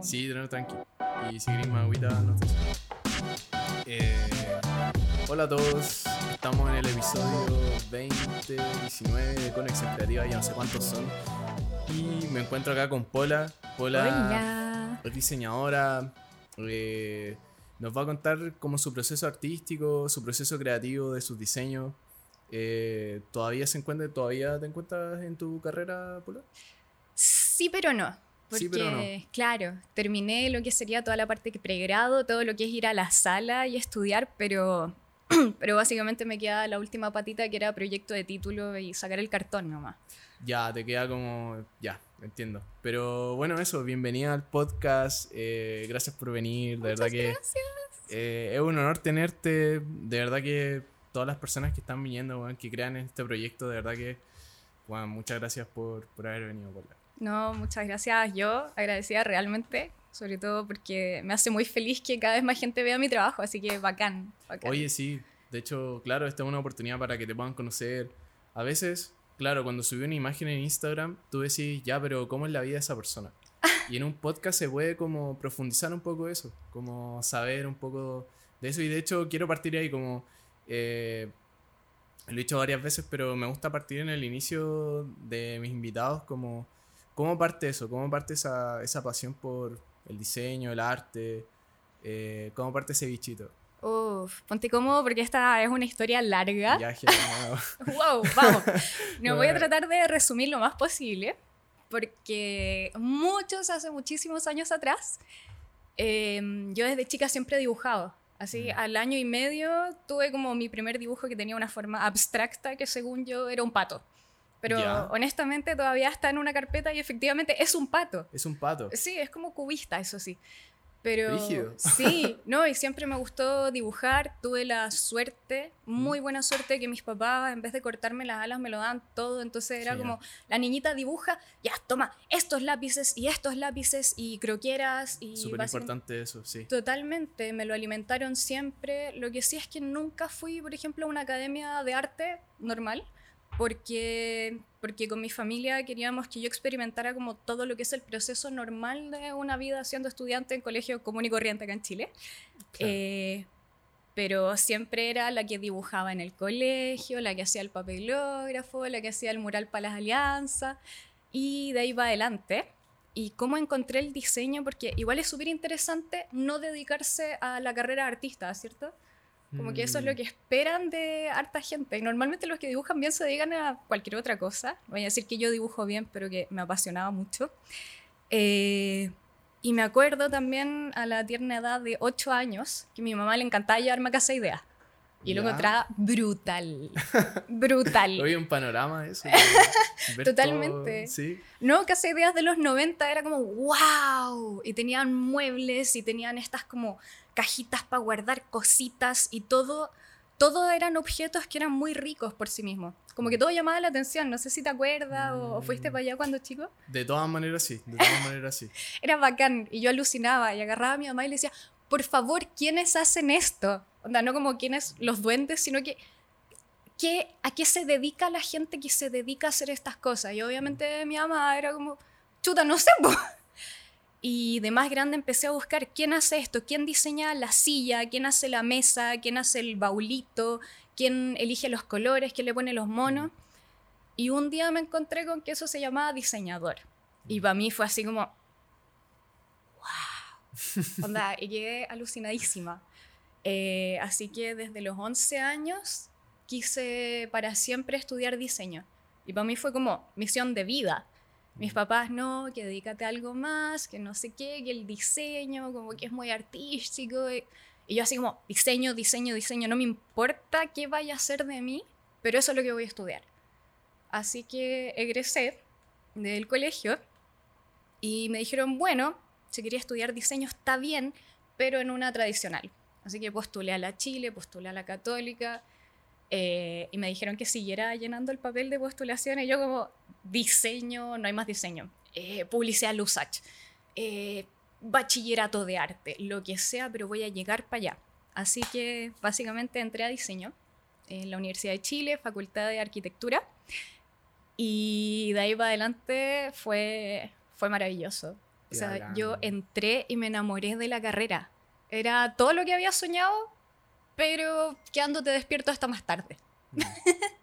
Sí, tranqui. Y si queréis más agüita, no te eh, Hola a todos, estamos en el episodio 20, 19 de Conexión Creativa, ya no sé cuántos son. Y me encuentro acá con Pola. Pola es diseñadora. Eh, nos va a contar como su proceso artístico, su proceso creativo de sus diseños. Eh, ¿Todavía se encuentra, todavía te encuentras en tu carrera, Pola? Sí, pero no. Porque, claro, terminé lo que sería toda la parte que pregrado, todo lo que es ir a la sala y estudiar, pero, pero básicamente me queda la última patita que era proyecto de título y sacar el cartón nomás. Ya, te queda como. Ya, entiendo. Pero bueno, eso, bienvenida al podcast. Eh, gracias por venir. De verdad que. Gracias. Eh, es un honor tenerte. De verdad que todas las personas que están viniendo, que crean en este proyecto, de verdad que. Bueno, muchas gracias por, por haber venido, por no, muchas gracias. Yo agradecida realmente, sobre todo porque me hace muy feliz que cada vez más gente vea mi trabajo, así que bacán. Oye, sí, de hecho, claro, esta es una oportunidad para que te puedan conocer. A veces, claro, cuando subí una imagen en Instagram, tú decís, ya, pero ¿cómo es la vida de esa persona? Y en un podcast se puede como profundizar un poco eso, como saber un poco de eso. Y de hecho, quiero partir ahí como... Eh, lo he dicho varias veces, pero me gusta partir en el inicio de mis invitados como ¿Cómo parte eso? ¿Cómo parte esa, esa pasión por el diseño, el arte? Eh, ¿Cómo parte ese bichito? Uf, ponte cómodo porque esta es una historia larga. Ya, wow, vamos. No voy a tratar de resumir lo más posible porque muchos, hace muchísimos años atrás, em, yo desde chica siempre he dibujado. Así, mm. al año y medio tuve como mi primer dibujo que tenía una forma abstracta que según yo era un pato. Pero honestamente todavía está en una carpeta y efectivamente es un pato. Es un pato. Sí, es como cubista, eso sí. Pero sí, no, y siempre me gustó dibujar. Tuve la suerte, muy buena suerte, que mis papás, en vez de cortarme las alas, me lo dan todo. Entonces era como, la niñita dibuja, ya, toma estos lápices y estos lápices y croqueras. y Súper importante eso, sí. Totalmente, me lo alimentaron siempre. Lo que sí es que nunca fui, por ejemplo, a una academia de arte normal porque, porque con mi familia queríamos que yo experimentara como todo lo que es el proceso normal de una vida siendo estudiante en colegio común y corriente acá en Chile. Eh, pero siempre era la que dibujaba en el colegio, la que hacía el papelógrafo, la que hacía el mural para las alianzas, y de ahí va adelante. Y cómo encontré el diseño, porque igual es súper interesante no dedicarse a la carrera de artista, ¿cierto? Como que eso es lo mm. que esperan de harta gente. Y normalmente los que dibujan bien se dedican a cualquier otra cosa. Voy a decir que yo dibujo bien, pero que me apasionaba mucho. Eh, y me acuerdo también a la tierna edad de 8 años que a mi mamá le encantaba llevarme a casa ideas. Y lo encontraba brutal. brutal. Hoy un panorama eso. Totalmente. ¿sí? No, Casa Ideas de los 90 era como wow. Y tenían muebles y tenían estas como cajitas para guardar cositas y todo, todo eran objetos que eran muy ricos por sí mismos. Como que todo llamaba la atención, no sé si te acuerdas o, fuiste para allá cuando chico. De todas maneras sí, de todas maneras sí. Era bacán y yo alucinaba y agarraba a mi mamá y le decía, por favor, ¿quiénes hacen esto? Onda, no como quiénes los duendes, sino que ¿qué, ¿a qué se dedica la gente que se dedica a hacer estas cosas? Y obviamente mi mamá era como, chuta, no sé, y de más grande empecé a buscar quién hace esto, quién diseña la silla, quién hace la mesa, quién hace el baulito, quién elige los colores, quién le pone los monos. Y un día me encontré con que eso se llamaba diseñador. Y para mí fue así como, wow. Onda, y quedé alucinadísima. Eh, así que desde los 11 años quise para siempre estudiar diseño. Y para mí fue como misión de vida. Mis papás no, que dedícate a algo más, que no sé qué, que el diseño, como que es muy artístico. Y, yo así como, diseño, diseño, diseño, no me importa qué vaya a ser de mí, pero eso es lo que voy a estudiar. Así que egresé del colegio y me dijeron, bueno, si quería estudiar diseño está bien, pero en una tradicional. Así que postulé a la Chile, postulé a la Católica, eh, y me dijeron que siguiera llenando el papel de postulación y yo como diseño, no hay más diseño, eh, publicidad Lusach, eh, bachillerato de arte, lo que sea, pero voy a llegar para allá. Así que básicamente entré a diseño en la Universidad de Chile, Facultad de Arquitectura, y de ahí para adelante fue, fue maravilloso. O sea, yo entré y me enamoré de la carrera. Era todo lo que había soñado, pero quedándote despierto hasta más tarde. Mm.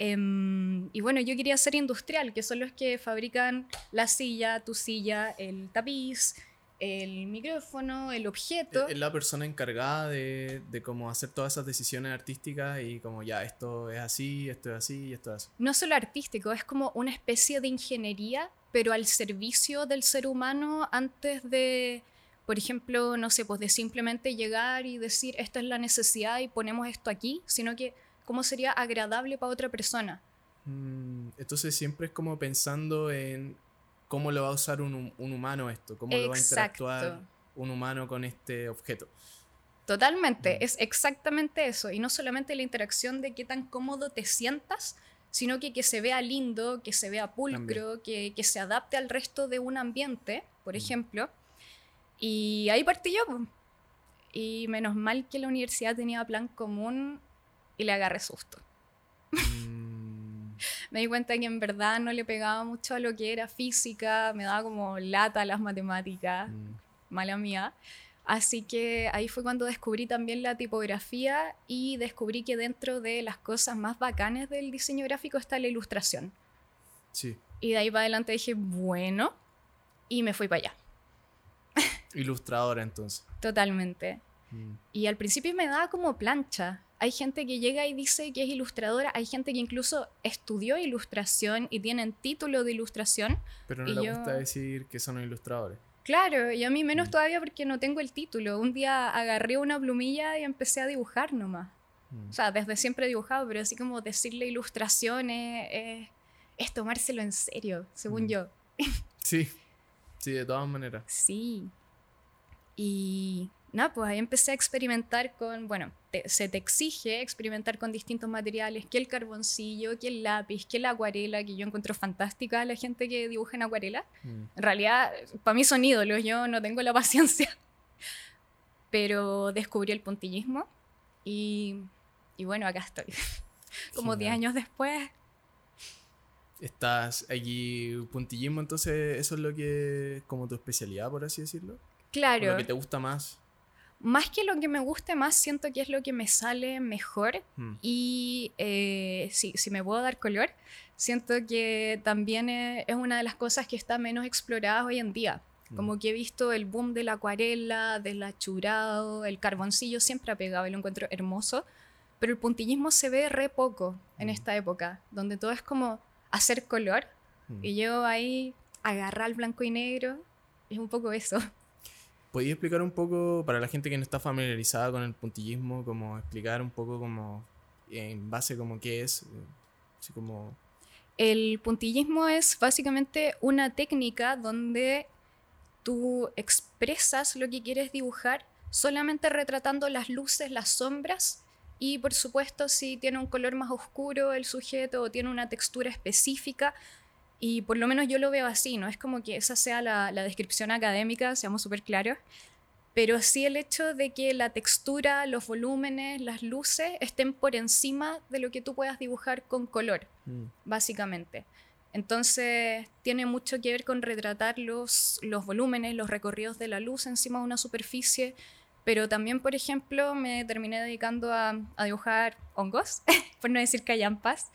Em, y bueno, yo quería ser industrial, que son los que fabrican la silla, tu silla, el tapiz, el micrófono, el objeto. Es la persona encargada de, de cómo hacer todas esas decisiones artísticas y como ya, esto es así, esto es así, esto es así. No solo artístico, es como una especie de ingeniería, pero al servicio del ser humano antes de, por ejemplo, no sé, pues de simplemente llegar y decir, esta es la necesidad y ponemos esto aquí, sino que cómo sería agradable para otra persona. Mm, entonces siempre es como pensando en cómo lo va a usar un, humano esto, cómo lo va a interactuar un humano con este objeto. Totalmente, mm. es exactamente eso. Y no solamente la interacción de qué tan cómodo te sientas, sino que que se vea lindo, que se vea pulcro, que, se adapte al resto de un ambiente, por mm. ejemplo. Y ahí partí yo. Y menos mal que la universidad tenía plan común y le agarré susto. Mm. me di cuenta que en verdad no le pegaba mucho a lo que era física, me daba como lata las matemáticas, mm. mala mía. Así que ahí fue cuando descubrí también la tipografía y descubrí que dentro de las cosas más bacanes del diseño gráfico está la ilustración. Sí. Y de ahí para adelante dije, bueno, y me fui para allá. Ilustradora entonces. Totalmente. Mm. Y al principio me daba como plancha. Hay gente que llega y dice que es ilustradora, hay gente que incluso estudió ilustración y tienen título de ilustración. Pero no le gusta decir que son ilustradores. Claro, y a mí menos mm. todavía porque no tengo el título. Un día agarré una plumilla y empecé a dibujar nomás. Mm. O sea, desde siempre he dibujado, pero así como decirle ilustraciones es, tomárselo en serio, según mm. yo. Sí, sí, de todas maneras. Sí. Y nada, pues ahí empecé a experimentar con, bueno, se te exige experimentar con distintos materiales, que el carboncillo, que el lápiz, que la acuarela, que yo encuentro fantástica la gente que dibuja en acuarela. Mm. En realidad, para mí son ídolos, yo no tengo la paciencia. Pero descubrí el puntillismo y, y bueno, acá estoy. Como 10 años después. Estás allí, puntillismo, entonces eso es lo que, como tu especialidad, por así decirlo. Claro. Lo que te gusta más más que lo que me guste más, siento que es lo que me sale mejor. Hmm. Y eh, sí, si me puedo dar color, siento que también es, una de las cosas que está menos explorada hoy en día. Hmm. Como que he visto el boom de la acuarela, del achurado, el carboncillo siempre ha pegado y lo encuentro hermoso. Pero el puntillismo se ve re poco en hmm. esta época, donde todo es como hacer color. Y yo ahí agarrar el blanco y negro. Es un poco eso. ¿Podrías explicar un poco, para la gente que no está familiarizada con el puntillismo, como explicar un poco como en base como qué es? Así como... El puntillismo es básicamente una técnica donde tú expresas lo que quieres dibujar solamente retratando las luces, las sombras y por supuesto si tiene un color más oscuro el sujeto o tiene una textura específica, y por lo menos yo lo veo así, no es como que esa sea la, descripción académica, seamos súper claros, pero sí el hecho de que la textura, los volúmenes, las luces estén por encima de lo que tú puedas dibujar con color, mm. básicamente. Entonces tiene mucho que ver con retratar los, los volúmenes, los recorridos de la luz encima de una superficie, pero también, por ejemplo, me terminé dedicando a, a dibujar hongos, por no decir callampas.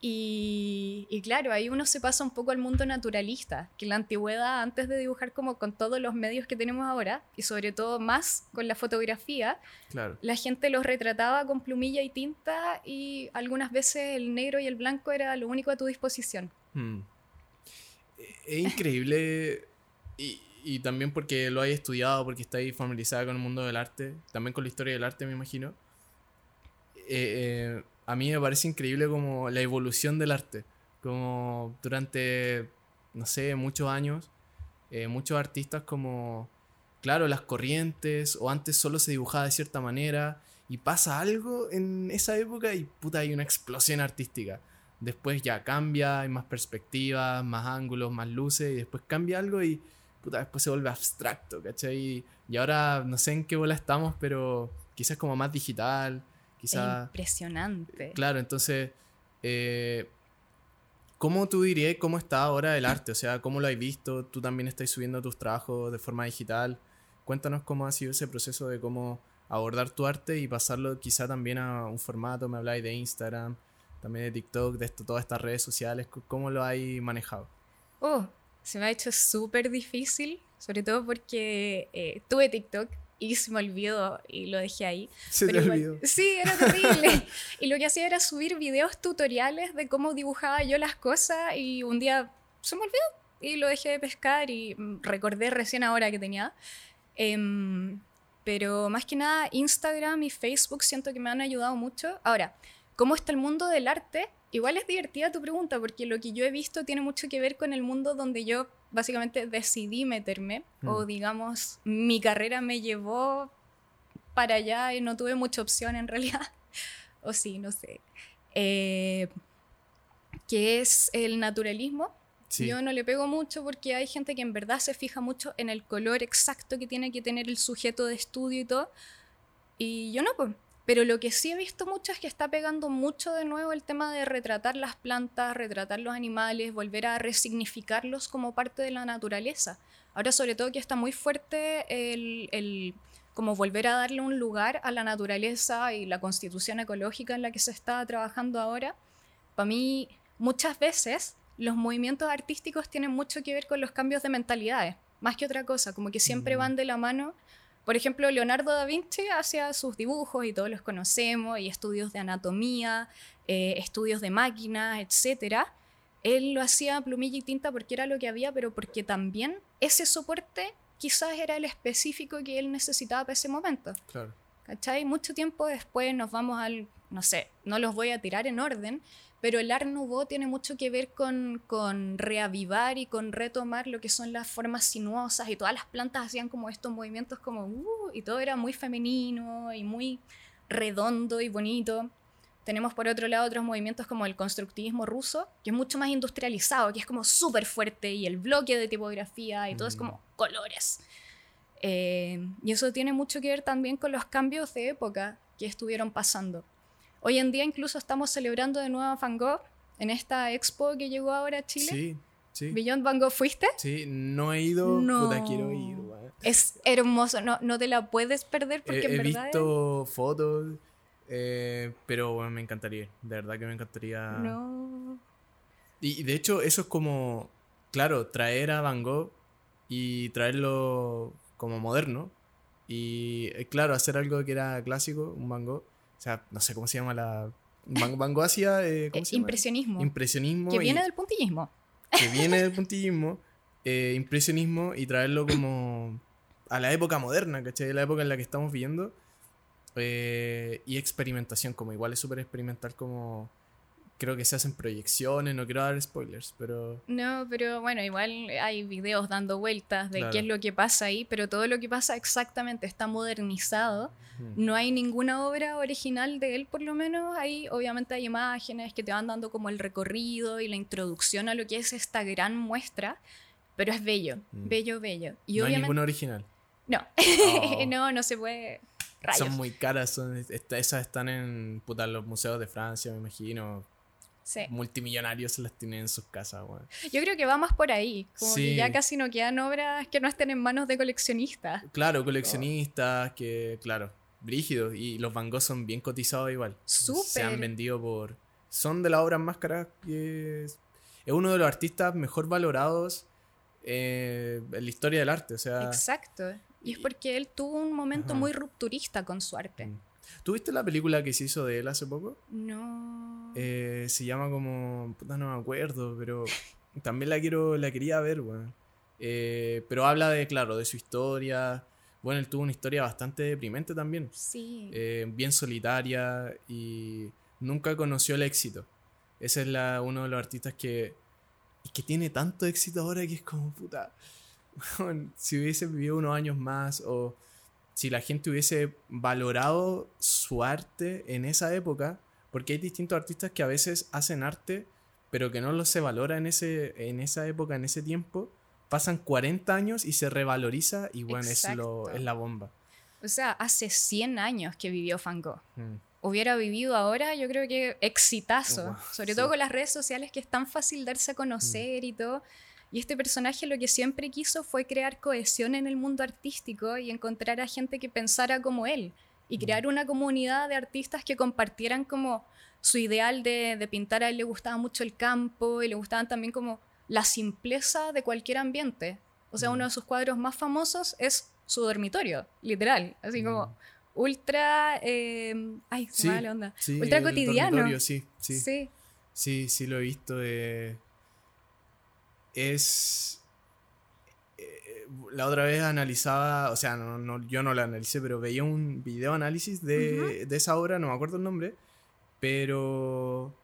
Y, claro, ahí uno se pasa un poco al mundo naturalista, que en la antigüedad, antes de dibujar como con todos los medios que tenemos ahora, y sobre todo más con la fotografía, la gente los retrataba con plumilla y tinta y algunas veces el negro y el blanco era lo único a tu disposición. Hmm. Es increíble, y, y, también porque lo hay estudiado, porque está ahí familiarizada con el mundo del arte, también con la historia del arte, me imagino. Eh, eh a mí me parece increíble como la evolución del arte. Como durante, no sé, muchos años, eh, muchos artistas como, claro, las corrientes, o antes solo se dibujaba de cierta manera, y pasa algo en esa época y puta, hay una explosión artística. Después ya cambia, hay más perspectivas, más ángulos, más luces, y después cambia algo y puta, después se vuelve abstracto, ¿cachai? Y ahora no sé en qué bola estamos, pero quizás como más digital, Impresionante. Claro, entonces. Eh, ¿Cómo tú dirías cómo está ahora el arte? O sea, ¿cómo lo has visto? Tú también estás subiendo tus trabajos de forma digital. Cuéntanos cómo ha sido ese proceso de cómo abordar tu arte y pasarlo quizá también a un formato. Me habláis de Instagram, también de TikTok, de esto, todas estas redes sociales. ¿Cómo lo has manejado? Oh, se me ha hecho súper difícil, sobre todo porque eh, tuve TikTok y se me olvidó y lo dejé ahí. Se te olvidó. Sí, era terrible. y lo que hacía era subir videos tutoriales de cómo dibujaba yo las cosas y un día se me olvidó y lo dejé de pescar y mm, recordé recién ahora que tenía. Em, pero más que nada Instagram y Facebook siento que me han ayudado mucho. Ahora, ¿cómo está el mundo del arte? Igual es divertida tu pregunta porque lo que yo he visto tiene mucho que ver con el mundo donde yo básicamente decidí meterme, o mm. digamos, mi carrera me llevó para allá y no tuve mucha opción en realidad, o sí, no sé, eh, que es el naturalismo. Yo no le pego mucho porque hay gente que en verdad se fija mucho en el color exacto que tiene que tener el sujeto de estudio y todo. Y yo no, pues pero lo que sí he visto mucho es que está pegando mucho de nuevo el tema de retratar las plantas, retratar los animales, volver a resignificarlos como parte de la naturaleza. Ahora sobre todo que está muy fuerte el, como volver a darle un lugar a la naturaleza y la constitución ecológica en la que se está trabajando ahora. Para mí, muchas veces los movimientos artísticos tienen mucho que ver con los cambios de mentalidades, más que otra cosa, como que siempre van de la mano por ejemplo, Leonardo da Vinci hacía sus dibujos y todos los conocemos, y estudios de anatomía, eh, estudios de máquinas, etc. Él lo hacía plumilla y tinta porque era lo que había, pero porque también ese soporte quizás era el específico que él necesitaba para ese momento. Claro. ¿Cachai? Mucho tiempo después nos vamos al, no sé, no los voy a tirar en orden, pero el Art Nouveau tiene mucho que ver con, con, reavivar y con retomar lo que son las formas sinuosas y todas las plantas hacían como estos movimientos como uh, y todo era muy femenino y muy redondo y bonito. Tenemos por otro lado otros movimientos como el constructivismo ruso, que es mucho más industrializado, que es como súper fuerte y el bloque de tipografía y todo es como mm. colores. Eh, y eso tiene mucho que ver también con los cambios de época que estuvieron pasando. Hoy en día incluso estamos celebrando de nuevo a Van Gogh en esta expo que llegó ahora a Chile. Sí, sí. Beyond Van Gogh, ¿fuiste? Sí, no he ido, no. puta, quiero ir. Es hermoso, no, no te la puedes perder porque he, en verdad... He visto fotos, eh, pero bueno, me encantaría, de verdad que me encantaría... No. Y de hecho eso es como, claro, traer a Van Gogh y traerlo como moderno. Y eh, claro, hacer algo que era clásico, un Van Gogh o sea, no sé cómo se llama la... Van, Gogh hacía... Eh, ¿cómo se impresionismo. Impresionismo. Que viene del puntillismo. Que viene del puntillismo, eh, impresionismo y traerlo como a la época moderna, ¿cachai? La época en la que estamos viviendo. Eh, y experimentación, como igual es súper experimental como creo que se hacen proyecciones, no quiero dar spoilers, pero... No, pero bueno, igual hay videos dando vueltas de qué es lo que pasa ahí, pero todo lo que pasa exactamente está modernizado. No hay ninguna obra original de él, por lo menos. Ahí obviamente hay imágenes que te van dando como el recorrido y la introducción a lo que es esta gran muestra, pero es bello, mm. bello, bello. Y no hay ninguna original. No, oh. no, no se puede... Son muy caras, esas están en los museos de Francia, me imagino multimillonarios se las tienen en sus casas, Yo creo que va más por ahí, como que ya casi no quedan obras que no estén en manos de coleccionistas. Claro, coleccionistas, que, claro, brígidos, y los Van Gogh son bien cotizados igual. Se han vendido por... Son de las obras más caras que... Es, uno de los artistas mejor valorados eh, en la historia del arte, o sea... Exacto. Y es porque él tuvo un momento muy rupturista con su arte. Mm. ¿Tuviste la película que se hizo de él hace poco? No. Eh, se llama como. no me acuerdo, pero también la quiero la quería ver, weón. Eh, pero habla de, claro, de su historia. Bueno, él tuvo una historia bastante deprimente también. Sí. Eh, bien solitaria y nunca conoció el éxito. Ese es la, uno de los artistas que, que tiene tanto éxito ahora que es como puta. si hubiese vivido unos años más o si la gente hubiese valorado su arte en esa época, porque hay distintos artistas que a veces hacen arte, pero que no lo se valora en, ese, en esa época, en ese tiempo, pasan 40 años y se revaloriza y bueno, es, lo, es la bomba. O sea, hace 100 años que vivió Van Gogh. Mm. hubiera vivido ahora, yo creo que exitazo. Wow, Sobre sí. todo con las redes sociales que es tan fácil darse a conocer y todo. Y este personaje lo que siempre quiso fue crear cohesión en el mundo artístico y encontrar a gente que pensara como él. Y crear una comunidad de artistas que compartieran como su ideal de, de pintar. A él le gustaba mucho el campo y le gustaban también como la simpleza de cualquier ambiente. O sea, Mm. uno de sus cuadros más famosos es su dormitorio, literal. Así como Mm. ultra... eh, ay, se Sí, me va la onda. Sí, ultra cotidiano. sí, sí, Sí. sí, lo he visto. eh, es... eh, La otra vez analizaba, o sea, no, no- yo no la analicé, pero veía un video análisis de, de esa obra, no me acuerdo el nombre, pero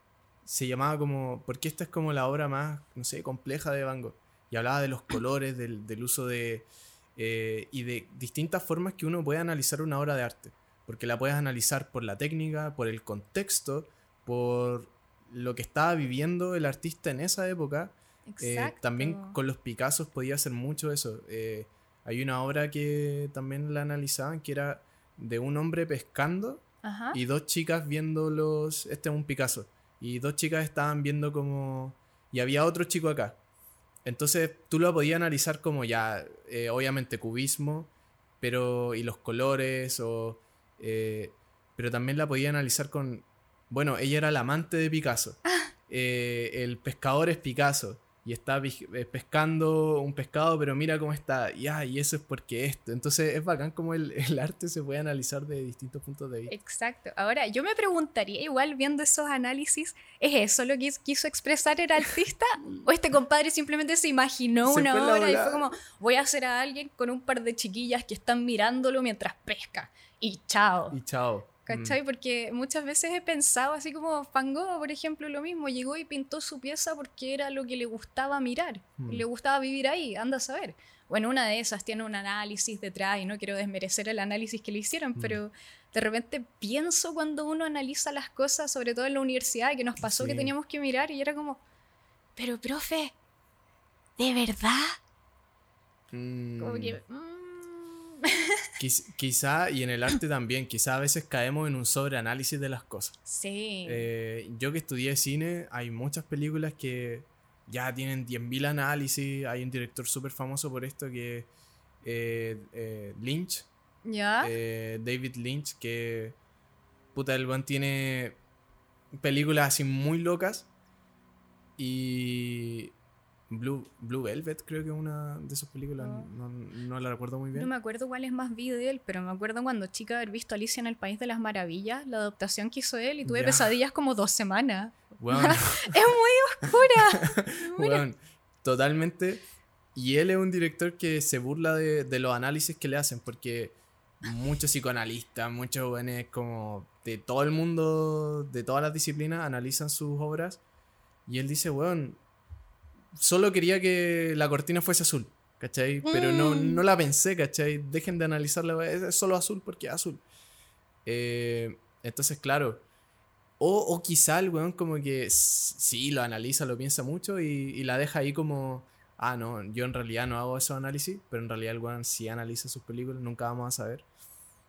se llamaba como, porque esta es como la obra más, no sé, compleja de Van Gogh. Y hablaba de los colores, del, del uso de... eh, y de distintas formas que uno puede analizar una obra de arte. Porque la puedes analizar por la técnica, por el contexto, por lo que estaba viviendo el artista en esa época. Eh, también con los Picassos podía hacer mucho eso. Eh, hay una obra que también la analizaban que era de un hombre pescando Ajá. y dos chicas viendo los. Este es un Picasso. Y dos chicas estaban viendo como. Y había otro chico acá. Entonces tú lo podías analizar como ya, eh, obviamente cubismo, pero. y los colores, o. pero también la podía analizar con. Bueno, ella era la amante de Picasso. El pescador es Picasso. Y está eh, pescando un pescado, pero mira cómo está. Y, ah, y eso es porque esto. Entonces es bacán como el, el arte se puede analizar de distintos puntos de vista. Exacto. Ahora, yo me preguntaría, igual viendo esos análisis, ¿es eso lo que quiso expresar el artista? ¿O este compadre simplemente se imaginó Se una fue obra y fue como, voy a hacer a alguien con un par de chiquillas que están mirándolo mientras pesca? Y chao. Y chao. ¿Cachai? Porque muchas veces he pensado así como Van Gogh, por ejemplo, lo mismo, llegó y pintó su pieza porque era lo que le gustaba mirar, Mm. le gustaba vivir ahí, anda a saber. Bueno, una de esas tiene un análisis detrás y no quiero desmerecer el análisis que le hicieron, Mm. pero de repente pienso cuando uno analiza las cosas, sobre todo en la universidad, que nos pasó que teníamos que mirar y era como, pero profe, ¿de verdad? Mm, Como mm, que... quiz- quizá, y en el arte también, quizá a veces caemos en un sobreanálisis de las cosas. sí. Eh, yo que estudié cine, hay muchas películas que ya tienen 10.000 análisis. Hay un director súper famoso por esto que eh, eh, Lynch, ¿Ya? David Lynch, que puta, el weón tiene películas así muy locas. Y Blue, Blue Velvet creo que es una de sus películas, Oh. no, no la recuerdo muy No bien. me acuerdo cuál es más vi de él, pero me acuerdo cuando chica haber visto Alicia en el País de las Maravillas, la adaptación que hizo él, y tuve Ya. pesadillas como dos semanas. Es muy oscura. Weón, totalmente. Y él es un director que se burla de, de los análisis que le hacen, porque muchos psicoanalistas, muchos jóvenes como de todo el mundo, de todas las disciplinas, analizan sus obras. Y él dice, weón, solo quería que la cortina fuese azul, ¿cachai? Pero no, Mm. no la pensé, ¿cachai? Dejen de analizarla, es solo azul porque es azul. Eh, entonces, claro. O, o quizá el weón como que sí, lo analiza, lo piensa mucho y, y la deja ahí como, ah, no, yo en realidad no hago esos análisis, pero en realidad el weón sí analiza sus películas, nunca vamos a saber.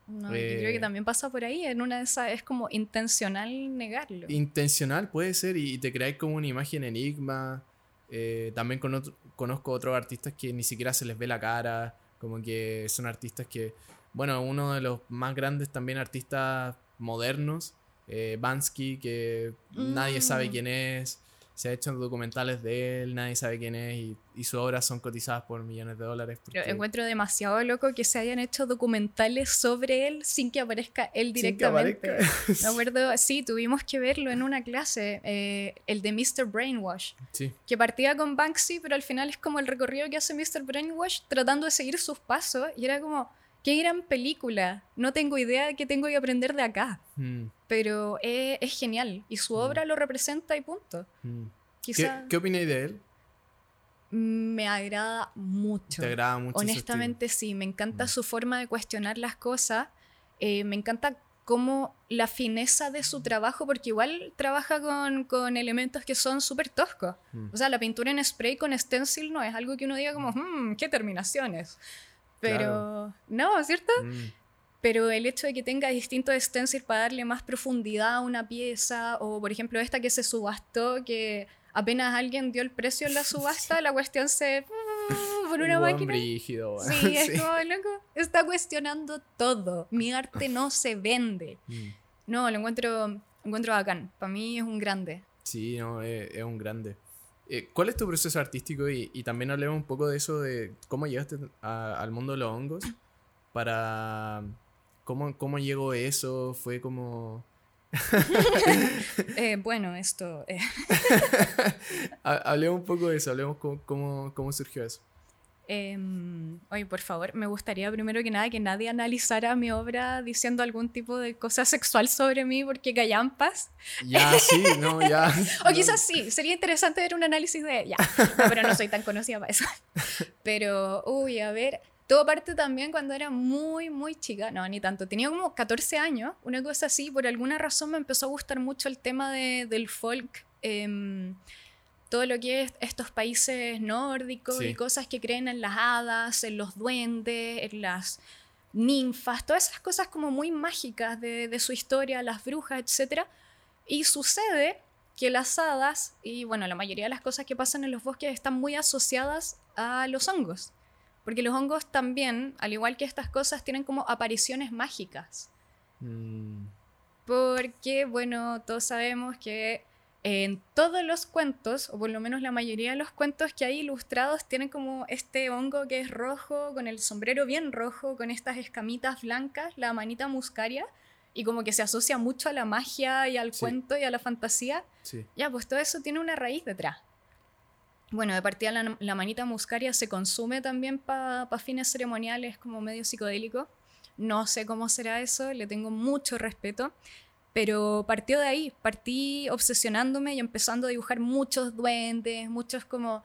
No, yo creo que Eh. también pasa por ahí, en una de esas es como intencional negarlo. Intencional puede ser y, y te creáis como una imagen enigma. Eh, también con otro- conozco otros artistas que ni siquiera se les ve la cara, como que son artistas que, bueno, uno de los más grandes también artistas modernos, eh, Bansky, que nadie sabe Mm. quién es, se ha hecho documentales de él, nadie sabe quién es y, y sus obras son cotizadas por millones de dólares. Pero porque- encuentro demasiado loco que se hayan hecho documentales sobre él sin que aparezca él directamente. aparezca. Me acuerdo, sí, tuvimos que verlo en una clase, eh, el de Mr. Brainwash. Sí, que partía con Banksy, pero al final es como el recorrido que hace Mr. Brainwash tratando de seguir sus pasos y era como, qué gran película, no tengo idea de qué tengo que aprender de acá, mm, pero es, es genial y su Mm. obra lo representa y punto. mm. ¿Qué, Quizá ¿Qué opináis de él? me agrada mucho. ¿Te agrada mucho? Honestamente sí, me encanta Mm. su forma de cuestionar las cosas, eh, me encanta cómo la fineza de su trabajo, porque igual trabaja con, con elementos que son súper toscos. Mm. O sea, la pintura en spray con stencil no es algo que uno diga como, "Hmm, qué terminaciones. Pero, Claro. no, ¿cierto? Mm. pero el hecho de que tenga distintos stencils para darle más profundidad a una pieza, o por ejemplo esta que se subastó, que apenas alguien dio el precio en la subasta, la cuestión se... por una Igual máquina. brígido, weón. Sí, es Sí. como loco. Está cuestionando todo. Mi arte no se vende. Mm. No, lo encuentro, lo encuentro bacán. Para mí es un grande. Sí, no, es, es un grande. Eh, ¿Cuál es tu proceso artístico? Y, y también hablemos un poco de eso, de cómo llegaste a- al mundo de los hongos. Para... ¿Cómo, cómo llegó eso? Fue como... Eh, bueno, esto. eh, Ha- Hablemos un poco de eso, hablemos cómo, cómo, cómo surgió eso. Em, oye, por favor, me gustaría primero que nada que nadie analizara mi obra diciendo algún tipo de cosa sexual sobre mí porque callampas. Ya, sí, no, ya. O quizás sí, sería interesante ver un análisis de ella. No, pero no soy tan conocida para eso. Pero, uy, a ver, todo parte también cuando era muy, muy chica. No, ni tanto. Tenía como 14 años, una cosa así. Por alguna razón me empezó a gustar mucho el tema de- del folk. em, todo lo que es estos países nórdicos Sí. y cosas que creen en las hadas, en los duendes, en las ninfas, todas esas cosas como muy mágicas de, de su historia, las brujas, etc. Y sucede que las hadas y bueno, la mayoría de las cosas que pasan en los bosques están muy asociadas a los hongos. Porque los hongos también, al igual que estas cosas, tienen como apariciones mágicas. Mm, Porque, bueno, todos sabemos que en todos los cuentos, o por lo menos la mayoría de los cuentos que hay ilustrados, tienen como este hongo que es rojo, con el sombrero bien rojo, con estas escamitas blancas, la manita muscaria, y como que se asocia mucho a la magia y al Sí. cuento y a la fantasía. sí. Ya, pues todo eso tiene una raíz detrás. Bueno, de partida la, la manita muscaria se consume también para fines ceremoniales como medio psicodélico. No sé cómo será eso, le tengo mucho respeto. Pero partió de ahí, partí obsesionándome y empezando a dibujar muchos duendes, muchos como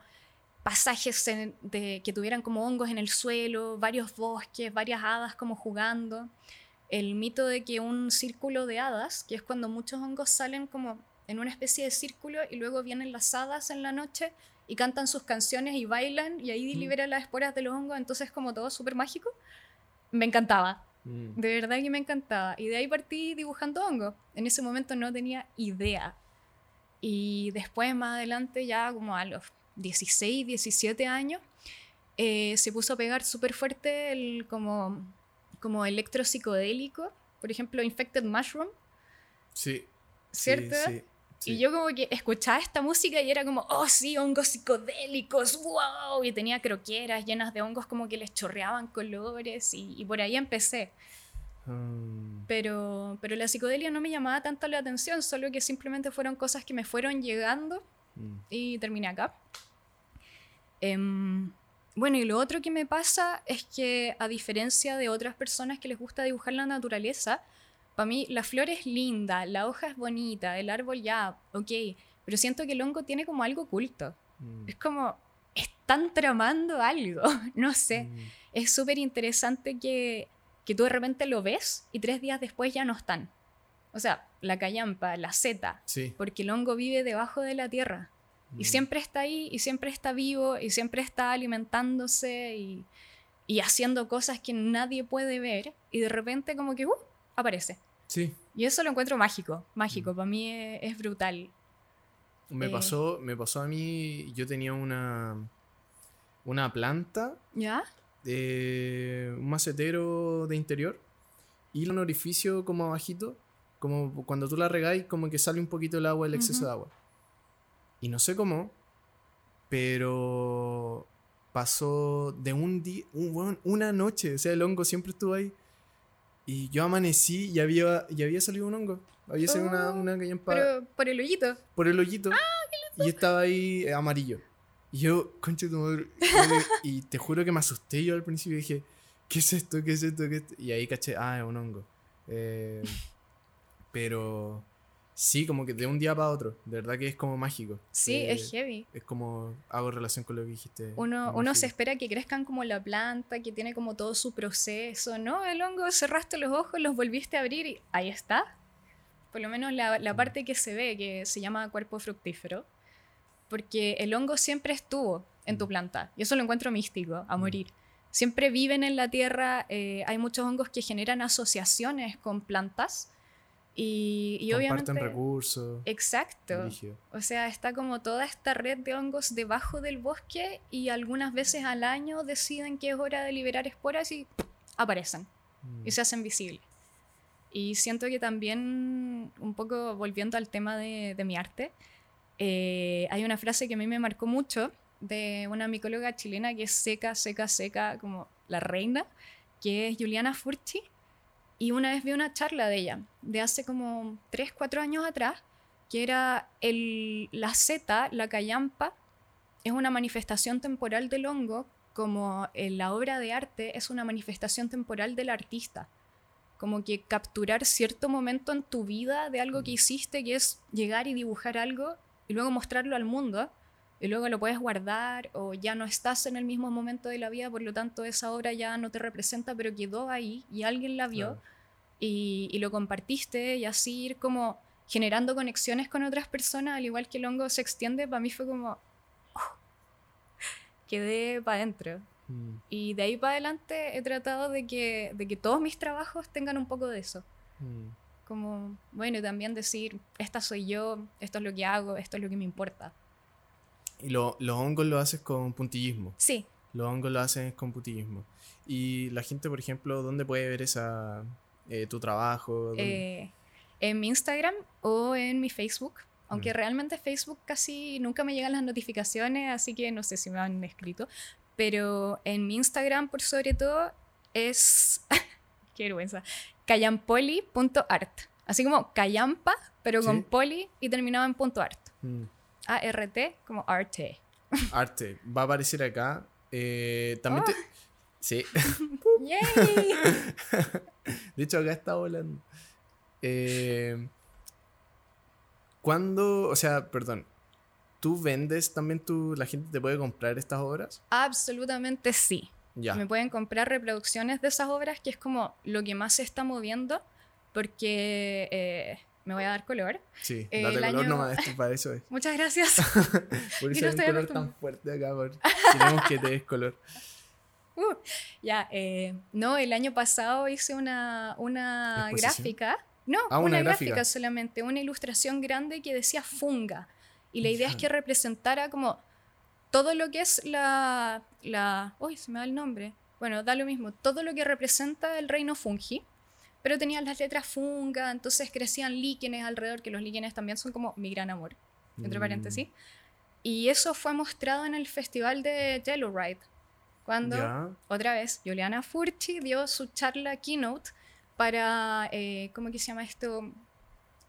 pasajes en- de, que tuvieran como hongos en el suelo, varios bosques, varias hadas como jugando. El mito de que un círculo de hadas, que es cuando muchos hongos salen como en una especie de círculo y luego vienen las hadas en la noche y cantan sus canciones y bailan y ahí Mm. liberan las esporas de los hongos, entonces como todo súper mágico. Me encantaba, Mm, de verdad que me encantaba. Y de ahí partí dibujando hongos. En ese momento no tenía idea. Y después, más adelante, ya como a los 16, 17 años, eh, se puso a pegar súper fuerte el como, como electro psicodélico. Por ejemplo, Infected Mushroom, Sí. ¿cierto? Sí, sí, sí. Y yo como que escuchaba esta música y era como, oh sí, hongos psicodélicos, wow. Y tenía croqueras llenas de hongos como que les chorreaban colores y, y por ahí empecé. Mm, Pero, pero la psicodelia no me llamaba tanto la atención, solo que simplemente fueron cosas que me fueron llegando mm, y terminé acá. Em, bueno, y lo otro que me pasa es que a diferencia de otras personas que les gusta dibujar la naturaleza, para mí la flor es linda, la hoja es bonita, el árbol ya, ok, pero siento que el hongo tiene como algo oculto. mm, Es como, están tramando algo, no sé. mm. Es súper interesante que, que tú de repente lo ves y tres días después ya no están. O sea, la callampa, la seta, Sí. porque el hongo vive debajo de la tierra. Y mm. siempre está ahí, y siempre está vivo, y siempre está alimentándose y, y haciendo cosas que nadie puede ver. Y de repente como que, ¡uh! Aparece. Sí. Y eso lo encuentro mágico, mágico. Para mí es, es brutal. Me Eh. pasó, me pasó a mí, yo tenía una, una planta, ¿Ya? eh, un macetero de interior y un orificio como abajito, como cuando tú la regáis, como que sale un poquito el agua, el exceso Ujú. de agua. Y no sé cómo, pero pasó de un día, un, una noche, o sea, el hongo siempre estuvo ahí. Y yo amanecí y había, y había salido un hongo. Había salido una, Oh, una callampa Pero por el hoyito. por el hoyito. y estaba ahí eh, amarillo. Y yo, concha tu madre, Y te juro que me asusté yo al principio y dije, ¿qué es esto? ¿Qué es esto? ¿Qué es esto? Y ahí caché, ah, es un hongo. Eh, pero sí, como que de un día para otro. De verdad que es como mágico. Sí, Eh, es heavy. Es como hago relación con lo que dijiste. Uno, uno se espera que crezcan como la planta, que tiene como todo su proceso, ¿no? El hongo, cerraste los ojos, los volviste a abrir y ahí está. Por lo menos la, la parte que se ve, que se llama cuerpo fructífero, porque el hongo siempre estuvo en tu Mm. planta, y eso lo encuentro místico, a Mm. morir. siempre viven en la tierra, eh, hay muchos hongos que generan asociaciones con plantas y, y Comparten obviamente... recursos. Exacto. O sea, está como toda esta red de hongos debajo del bosque y algunas veces al año deciden que es hora de liberar esporas y aparecen Mm. y se hacen visibles. Y siento que también, un poco volviendo al tema de, de mi arte, eh, hay una frase que a mí me marcó mucho de una micóloga chilena que es seca, seca, seca, como la reina, que es Juliana Furchi. Y una vez vi una charla de ella, de hace como 3, 4 años atrás, que era el, la seta, la callampa, es una manifestación temporal del hongo, como en la obra de arte es una manifestación temporal del artista. Como que capturar cierto momento en tu vida de algo que hiciste, que es llegar y dibujar algo y luego mostrarlo al mundo, y luego lo puedes guardar o ya no estás en el mismo momento de la vida, por lo tanto esa obra ya no te representa, pero quedó ahí y alguien la vio Claro. Y, y lo compartiste y así ir como generando conexiones con otras personas, al igual que el hongo se extiende, para mí fue como... ¡oh! quedé para adentro. Mm. Y de ahí para adelante he tratado de que, de que todos mis trabajos tengan un poco de eso. Mm. Como, bueno, y también decir, esta soy yo, esto es lo que hago, esto es lo que me importa. Y lo- los hongos lo haces con puntillismo. Sí, Los hongos lo haces con puntillismo. Y la gente, por ejemplo, ¿dónde puede ver esa eh, tu trabajo? Eh, en mi Instagram o en mi Facebook. Aunque Mm. realmente Facebook casi nunca me llegan las notificaciones, así que no sé si me han escrito. Pero en mi Instagram, por sobre todo, es. Qué vergüenza. callampoli.art. Así como callampa, pero con poli y terminado en punto .art. Mm. A-R-T como arte. Arte. Va a aparecer acá. Eh, también te- Oh. Sí. ¡Yay! De hecho, acá está volando. Eh, ¿Cuándo? O sea, perdón. ¿Tú vendes también tu... la gente te puede comprar estas obras? Absolutamente sí. Ya. Me pueden comprar reproducciones de esas obras, que es como lo que más se está moviendo, porque eh, me voy a dar color. Sí. el Date color año- nomás, esto para eso es. Muchas gracias. Por eso no hay un color tan fuerte acá. por- Queremos que te des color. Uh, ya, eh, no, el año pasado hice una, una gráfica. No, Ah, una, una gráfica. gráfica. solamente, una ilustración grande que decía funga. Y la idea es que representara como todo lo que es la, la... Uy, se me da el nombre. Bueno, da lo mismo. Todo lo que representa el reino fungi. Pero tenían las letras funga, entonces crecían líquenes alrededor, que los líquenes también son como mi gran amor, entre Mm. paréntesis. Y eso fue mostrado en el festival de Telluride, cuando Ya. otra vez, Juliana Furchi dio su charla keynote para, eh, ¿cómo que se llama esto?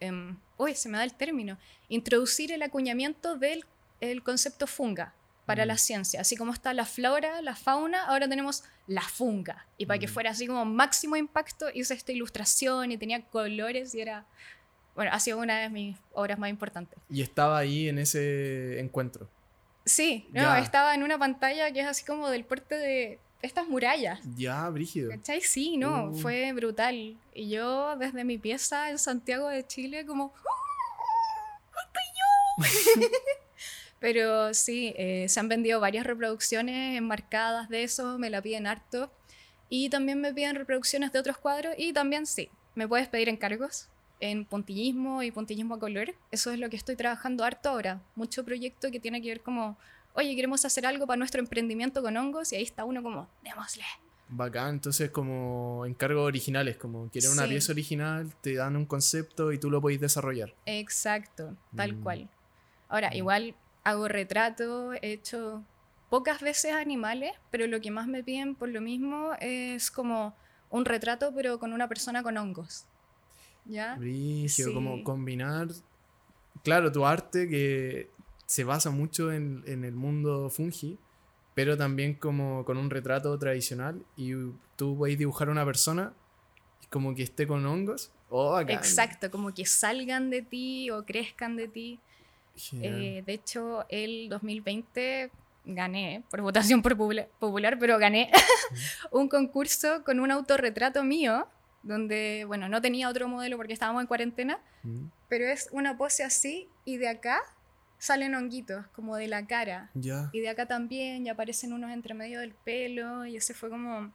Em, uy, se me da el término. Introducir el acuñamiento del el concepto funga para Mm. la ciencia. Así como está la flora, la fauna, ahora tenemos la funga. Y para que Mm. fuera así como máximo impacto, hice esta ilustración y tenía colores y era... Bueno, ha sido una de mis obras más importantes. Y estaba ahí en ese encuentro. Sí, no, Ya. estaba en una pantalla que es así como del porte de estas murallas. Ya, brígido. ¿Cachai? Sí, no, Uh. fue brutal. Y yo desde mi pieza en Santiago de Chile como... ¡Estoy yo! Pero sí, eh, se han vendido varias reproducciones enmarcadas de eso, me la piden harto. Y también me piden reproducciones de otros cuadros y también sí, me puedes pedir encargos en puntillismo y puntillismo a color. Eso es lo que estoy trabajando harto ahora. Mucho proyecto que tiene que ver como, oye, queremos hacer algo para nuestro emprendimiento con hongos y ahí está uno como, démosle. Bacán, entonces como encargos originales, como quieren una Sí. pieza original, te dan un concepto y tú lo podéis desarrollar. Exacto, tal Mm. cual. Ahora, Mm. igual hago retrato, he hecho pocas veces animales, pero lo que más me piden por lo mismo es como un retrato, pero con una persona con hongos. ¿Ya? Brígido, Sí. como combinar, claro, tu arte que se basa mucho en, en el mundo fungi, pero también como con un retrato tradicional y tú puedes dibujar a una persona como que esté con hongos. Oh, bacán. Exacto, como que salgan de ti o crezcan de ti. Eh, de hecho, el 2020 gané, por votación por popular, pero gané un concurso con un autorretrato mío, donde, bueno, no tenía otro modelo porque estábamos en cuarentena, Mm. pero es una pose así y de acá salen honguitos, como de la cara. Y de acá también, y aparecen unos entre medio del pelo, y ese fue como...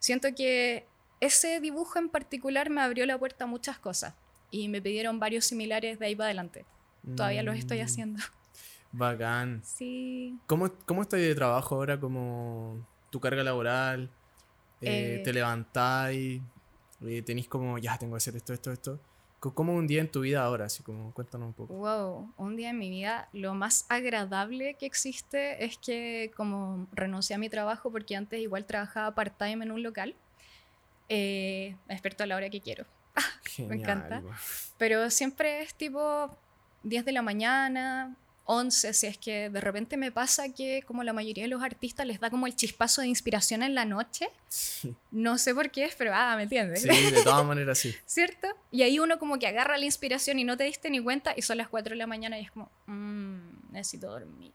Siento que ese dibujo en particular me abrió la puerta a muchas cosas, y me pidieron varios similares de ahí para adelante. Todavía los estoy Mm, haciendo. Bacán. Sí. ¿Cómo, ¿Cómo estás de trabajo ahora? como tu carga laboral? Eh, Eh, ¿Te levantáis? Eh, ¿Tenéis como, ya, tengo que hacer esto, esto, esto? ¿Cómo un día en tu vida ahora? Así como, cuéntanos un poco. Wow, un día en mi vida lo más agradable que existe es que como renuncié a mi trabajo porque antes igual trabajaba part-time en un local, eh, me desperto a la hora que quiero. Genial. encanta. weón. Pero siempre es tipo 10 de la mañana, 11, si es que de repente me pasa que como la mayoría de los artistas les da como el chispazo de inspiración en la noche, Sí, no sé por qué es, pero ah, ¿me entiendes? sí, de todas maneras sí. ¿Cierto? Y ahí uno como que agarra la inspiración y no te diste ni cuenta y son las 4 de la mañana y es como, "Mm, necesito dormir.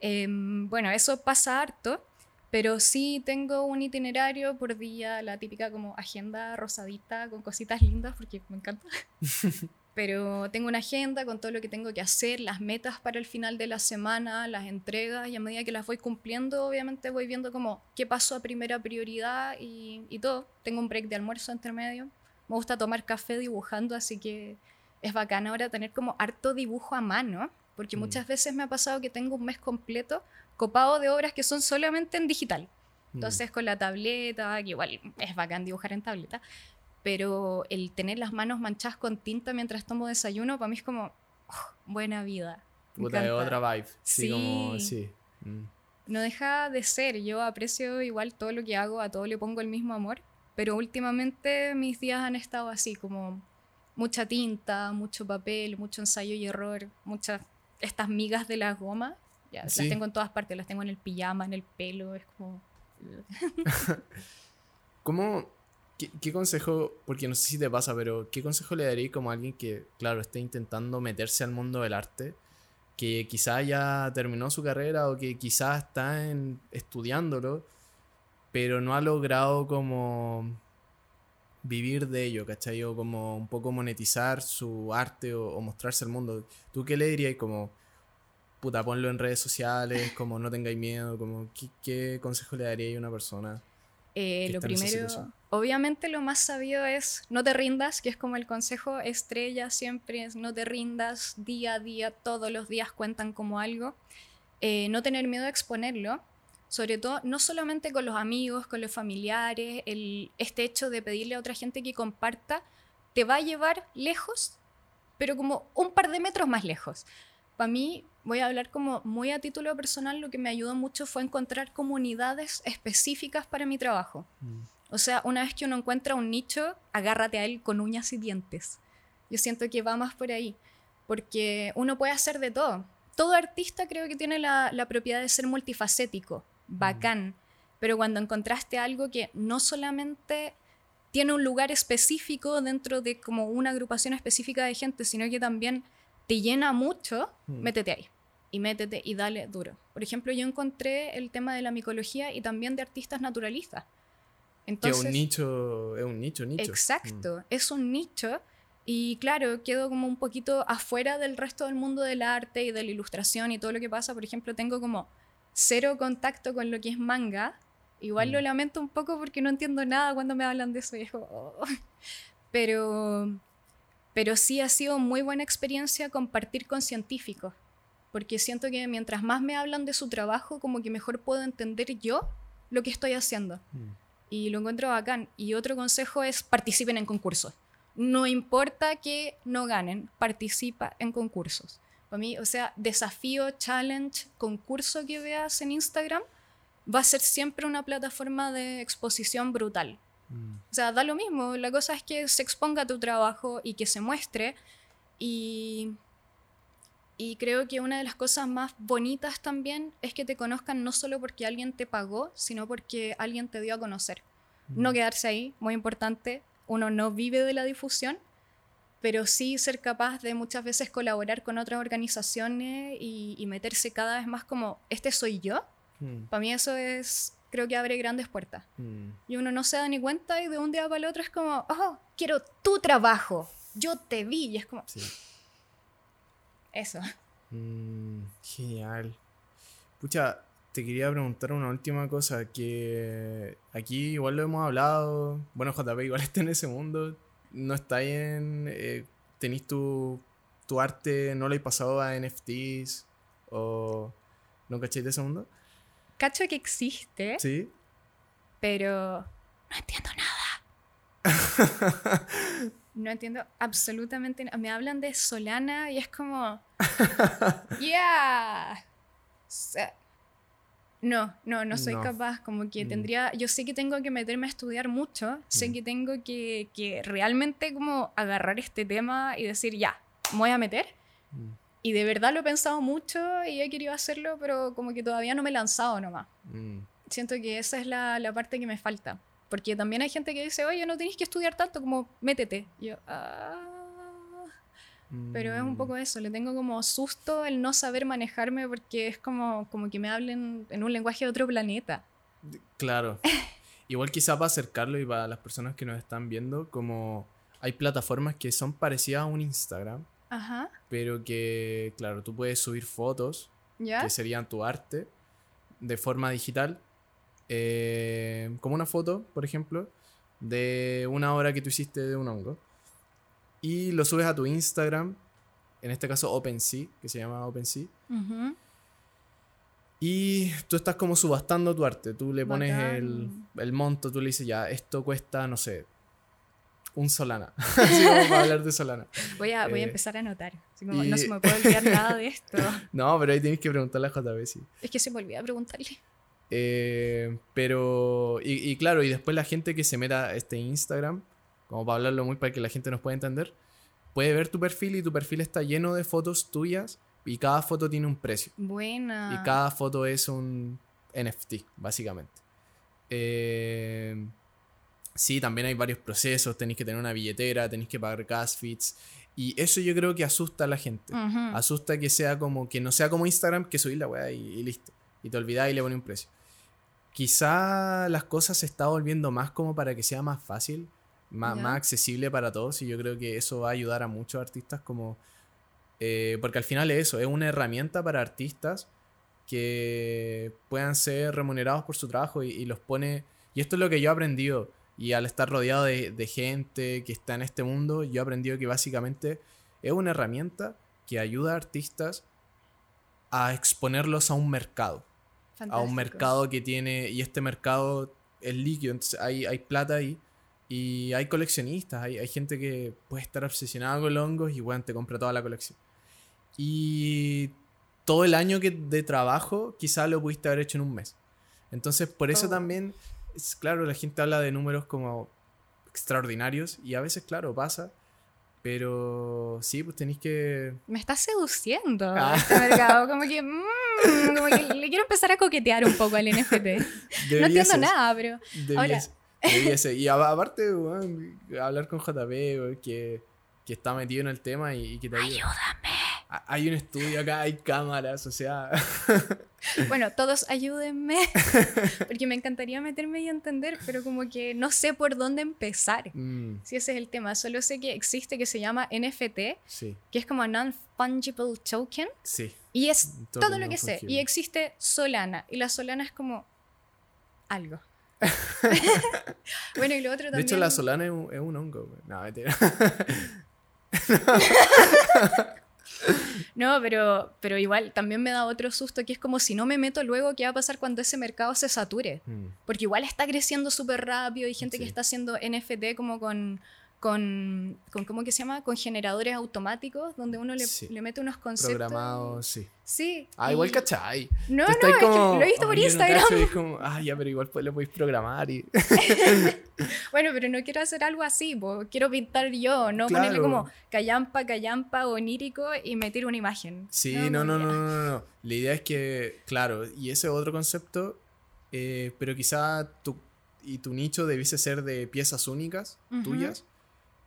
Em, bueno, eso pasa harto, pero sí tengo un itinerario por día, la típica como agenda rosadita con cositas lindas porque me encanta. pero tengo una agenda con todo lo que tengo que hacer, las metas para el final de la semana, las entregas y a medida que las voy cumpliendo, obviamente voy viendo como qué paso a primera prioridad y, y todo. Tengo un break de almuerzo entre medio. Me gusta tomar café dibujando, así que es bacán ahora tener como harto dibujo a mano, porque Mm. muchas veces me ha pasado que tengo un mes completo copado de obras que son solamente en digital. Mm. Entonces con la tableta, que igual es bacán dibujar en tableta, pero el tener las manos manchadas con tinta mientras tomo desayuno, para mí es como oh, buena vida. Me Puta, encanta. otra vibe. Sí, como, Sí. sí. Mm. No deja de ser, yo aprecio igual todo lo que hago, a todo le pongo el mismo amor, pero últimamente mis días han estado así, como mucha tinta, mucho papel, mucho ensayo y error, muchas, estas migas de la goma, ya, Sí. las tengo en todas partes, las tengo en el pijama, en el pelo, es como... ¿Cómo, qué, consejo, porque no sé si te pasa, pero qué consejo le daría como a alguien que, claro, esté intentando meterse al mundo del arte, que quizás ya terminó su carrera o que quizás está en, estudiándolo, pero no ha logrado como vivir de ello, ¿cachai? O como un poco monetizar su arte o, o mostrarse al mundo. ¿Tú qué le dirías como, puta, ponlo en redes sociales, como no tengáis miedo, como, ¿qué, qué consejo le daría a una persona? Eh, lo primero, obviamente lo más sabido es no te rindas, que es como el consejo estrella siempre es no te rindas, día a día, todos los días cuentan como algo. Eh, no tener miedo a exponerlo, sobre todo no solamente con los amigos, con los familiares, el, este hecho de pedirle a otra gente que comparta te va a llevar lejos, pero como un par de metros más lejos. Para mí, voy a hablar como muy a título personal, lo que me ayudó mucho fue encontrar comunidades específicas para mi trabajo. O sea, una vez que uno encuentra un nicho, agárrate a él con uñas y dientes. Yo siento que va más por ahí, porque uno puede hacer de todo. Todo artista creo que tiene la, la propiedad de ser multifacético, bacán, pero cuando encontraste algo que no solamente tiene un lugar específico dentro de como una agrupación específica de gente, sino que también te llena mucho, Mm. métete ahí. Y métete y dale duro. Por ejemplo, yo encontré el tema de la micología y también de artistas naturalistas. Que Entonces, un nicho, es un nicho, nicho. Mm. Exacto, es un nicho y claro, quedo como un poquito afuera del resto del mundo del arte y de la ilustración y todo lo que pasa. Por ejemplo, tengo como cero contacto con lo que es manga. Igual Mm. lo lamento un poco porque no entiendo nada cuando me hablan de eso. y es como, oh. Pero, pero sí ha sido muy buena experiencia compartir con científicos. Porque siento que mientras más me hablan de su trabajo, como que mejor puedo entender yo lo que estoy haciendo Mm. y lo encuentro bacán. Y otro consejo es participen en concursos. No importa que no ganen, participa en concursos. Para mí, o sea, desafío, challenge, concurso que veas en Instagram, va a ser siempre una plataforma de exposición brutal. Mm. O sea, da lo mismo, la cosa es que se exponga tu trabajo y que se muestre. Y, y creo que una de las cosas más bonitas también es que te conozcan no solo porque alguien te pagó, sino porque alguien te dio a conocer. No quedarse ahí, muy importante. Uno no vive de la difusión, pero sí ser capaz de muchas veces colaborar con otras organizaciones y, y meterse cada vez más como, este soy yo. Mm. Para mí eso es, creo que abre grandes puertas. Mm. Y uno no se da ni cuenta y de un día para el otro es como, oh, quiero tu trabajo. Yo te vi y es como, Sí. Eso. Mm, genial. Pucha, te quería preguntar una última cosa, que aquí igual lo hemos hablado, bueno, JP igual está en ese mundo, no está en... Eh, ¿Tenéis tu, tu arte, no lo he pasado a NFTs o... ¿No cacháis de ese mundo? Cacho que existe, Sí. pero no entiendo nada. No entiendo absolutamente nada. Me hablan de Solana y es como. ¡Yeah! O sea, no, no, no soy No. capaz. Como que Mm. tendría. Yo sé que tengo que meterme a estudiar mucho. Sé Mm. que tengo que, que realmente como agarrar este tema y decir, ya, me voy a meter. Mm, Y de verdad lo he pensado mucho y he querido hacerlo, pero como que todavía no me he lanzado nomás. mm, Siento que esa es la, la parte que me falta. Porque también hay gente que dice, oye, no tenéis que estudiar tanto como métete. Y yo, "Ah". Pero es un mm. poco eso, le tengo como susto el no saber manejarme porque es como, como que me hablen en un lenguaje de otro planeta. Claro. Igual quizá para acercarlo y para las personas que nos están viendo, como hay plataformas que son parecidas a un Instagram, Ajá, pero que, claro, tú puedes subir fotos, ¿ya? que serían tu arte, de forma digital, eh, como una foto, por ejemplo, de una hora que tú hiciste de un hongo, y lo subes a tu Instagram, en este caso OpenSea, que se llama OpenSea. Y tú estás como subastando tu arte. Tú le pones el, monto, tú le dices, ya, esto cuesta, no sé, un Solana. Así como para hablar de Solana. Voy, a, voy a Eh, empezar a anotar. Así como, no se me puede olvidar nada de esto. No, pero ahí tienes que preguntarle a JB, sí. Es que se me olvida preguntarle. Eh, pero, y, y claro, y después la gente que se meta a este Instagram, como para hablarlo muy para que la gente nos pueda entender, puede ver tu perfil y tu perfil está lleno de fotos tuyas y cada foto tiene un precio. Buena. Y cada foto es un NFT, básicamente. Eh, sí, también hay varios procesos, tenéis que tener una billetera, tenéis que pagar gas feeds. Y eso yo creo que asusta a la gente. Asusta que sea como, que no sea como Instagram, que subir la weá y, y listo. Y te olvidás y le pones un precio. Quizá las cosas se está volviendo más como para que sea más fácil, más, accesible para todos. Y yo creo que eso va a ayudar a muchos artistas como... eh, porque al final es eso, es una herramienta para artistas que puedan ser remunerados por su trabajo y, y los pone... Y esto es lo que yo he aprendido. Y al estar rodeado de, de gente que está en este mundo, yo he aprendido que básicamente es una herramienta que ayuda a artistas a exponerlos a un mercado. A un mercado que tiene... Y este mercado es líquido, entonces hay, hay plata ahí. Y hay coleccionistas, hay, hay gente que puede estar obsesionada con los hongos y bueno, te compra toda la colección. Y todo el año que, de trabajo quizá lo pudiste haber hecho en un mes. Entonces, por eso Oh. también, es claro, la gente habla de números como extraordinarios y a veces, claro, pasa. Pero sí, pues tenéis que... Me está seduciendo Ah. este mercado. Como que, mm, como que le quiero empezar a coquetear un poco al NFT. No entiendo nada, pero. Debiese, debiese. Y aparte, hablar con JP, que, que está metido en el tema y, y que te ayuda. Ayúdame. Hay un estudio acá, hay cámaras, o sea... Bueno, todos ayúdenme. Porque me encantaría meterme y entender, pero como que no sé por dónde empezar. mm, Si ese es el tema. Solo sé que existe que se llama NFT, sí, que es como Non-Fungible Token. sí. Y es todo lo que sé. Y existe Solana. Y la Solana es como algo. bueno, y lo otro De también. hecho, la solana es un, es un hongo. No, mentira. No, pero, pero igual también me da otro susto que es como si no me meto luego, ¿qué va a pasar cuando ese mercado se sature? Mm, Porque igual está creciendo súper rápido y gente que está haciendo NFT como con, con, con, ¿cómo que se llama? Con generadores automáticos donde uno le, Sí. le mete unos conceptos. Programado, sí. Sí. Ah, y- igual cachai. No, no, es que lo he visto por "Ay, yo no Instagram. cacho", y es como, ah, ya, pero igual pues, lo podéis programar y... Bueno, pero no quiero hacer algo así, po. quiero pintar yo, no ponerle como callampa, callampa, onírico y meter una imagen. Sí, no, no, no, no, no, no. La idea es que, claro, y ese otro concepto, eh, pero quizá tu, y tu nicho debiese ser de piezas únicas, tuyas,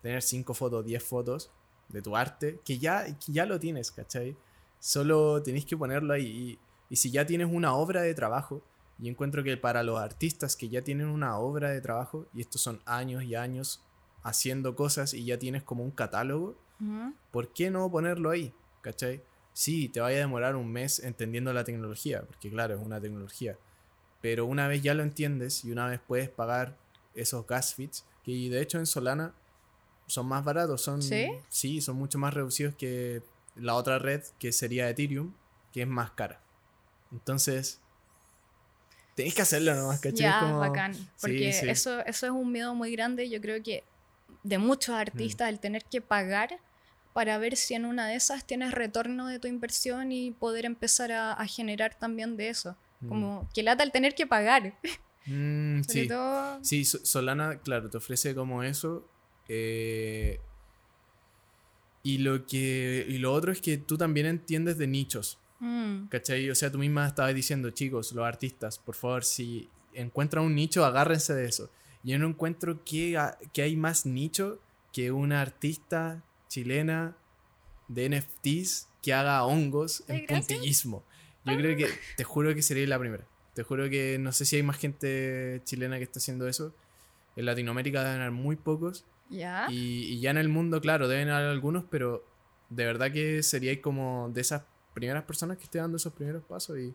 tener 5 fotos, 10 fotos de tu arte, que ya, que ya lo tienes, ¿cachai? Solo tenéis que ponerlo ahí. Y, y si ya tienes una obra de trabajo, y encuentro que para los artistas que ya tienen una obra de trabajo, y estos son años y años haciendo cosas y ya tienes como un catálogo. ¿por qué no ponerlo ahí? ¿Cachai? sí, te vaya a demorar un mes entendiendo la tecnología, porque claro, es una tecnología. Pero una vez ya lo entiendes y una vez puedes pagar esos gas fees, que de hecho en Solana son más baratos, son ¿Sí? sí, son mucho más reducidos que la otra red que sería Ethereum, que es más cara. Entonces, tenéis que hacerlo nomás, ¿cachai? Ya, Como- bacán. Porque sí. Eso, eso es un miedo muy grande, yo creo que de muchos Mm. artistas, el tener que pagar para ver si en una de esas tienes retorno de tu inversión y poder empezar a, a generar también de eso. Mm. Como que lata el tener que pagar. Mm, Sobre sí. todo. Sí, So- Solana, claro, te ofrece como eso. Eh, y lo que. Y lo otro es que tú también entiendes de nichos. Mm, ¿Cachai? O sea, tú misma estabas diciendo, chicos, los artistas, por favor, si encuentran un nicho, agárrense de eso. Yo no encuentro que, ha- que hay más nicho que una artista chilena de NFTs que haga hongos en gracias. puntillismo. Yo creo que, te juro que sería la primera. Te juro que no sé si hay más gente chilena que está haciendo eso. En Latinoamérica deben haber muy pocos. Ya. Y, y ya en el mundo, claro, deben haber algunos, pero de verdad que sería como de esas primeras personas que esté dando esos primeros pasos y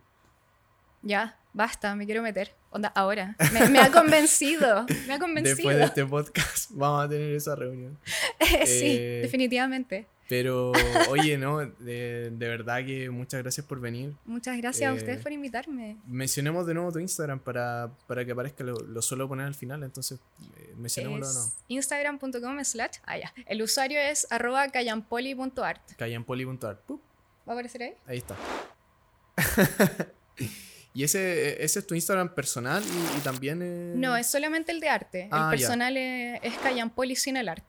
Ya, basta, me quiero meter. Onda, ahora. Me, me ha convencido. Me ha convencido. después de este podcast vamos a tener esa reunión. sí, eh, definitivamente. Pero oye, no, de, de verdad que muchas gracias por venir. Muchas gracias a eh, ustedes por invitarme. Mencionemos de nuevo tu Instagram para, para que aparezca, lo, lo suelo poner al final, entonces eh, mencionémoslo de nuevo. Es instagram.com slash. Ah, ya. El usuario es arroba callampoli.art. Callanpoli.art. Pup, ¿Va a aparecer ahí? Ahí está. y ese, ese es tu Instagram personal y, y también... eh, No, es solamente el de arte. Ah, el ya. personal es, es Callampoli sin el art.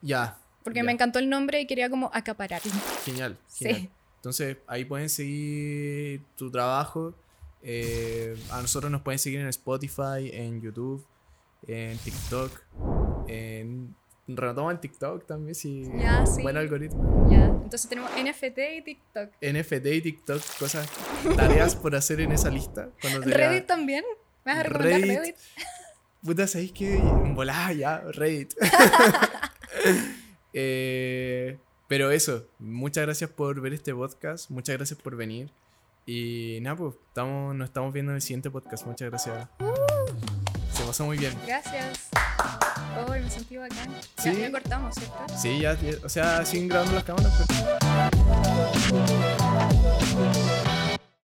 Ya. Porque ya. me encantó el nombre y quería como acapararlo. Genial, Sí. genial. Entonces ahí pueden seguir tu trabajo. Eh, a nosotros nos pueden seguir en Spotify, en YouTube, en TikTok, en retoma en TikTok también si sí. buen algoritmo. Ya. Entonces tenemos NFT y TikTok. NFT y TikTok, cosas, tareas por hacer en esa lista. Reddit también. ¿Me vas a recomendar Reddit. Reddit? Puta, ¿sabéis que volá ya? Reddit. Eh, pero eso, muchas gracias por ver este podcast, muchas gracias por venir. Y nada, pues estamos, nos estamos viendo en el siguiente podcast. Muchas gracias. Se pasó muy bien. Gracias. Oh, me sentí bacán. Sí. ya cortamos, ¿cierto? Sí, ya, ya- o sea, siguen grabando las cámaras. pero-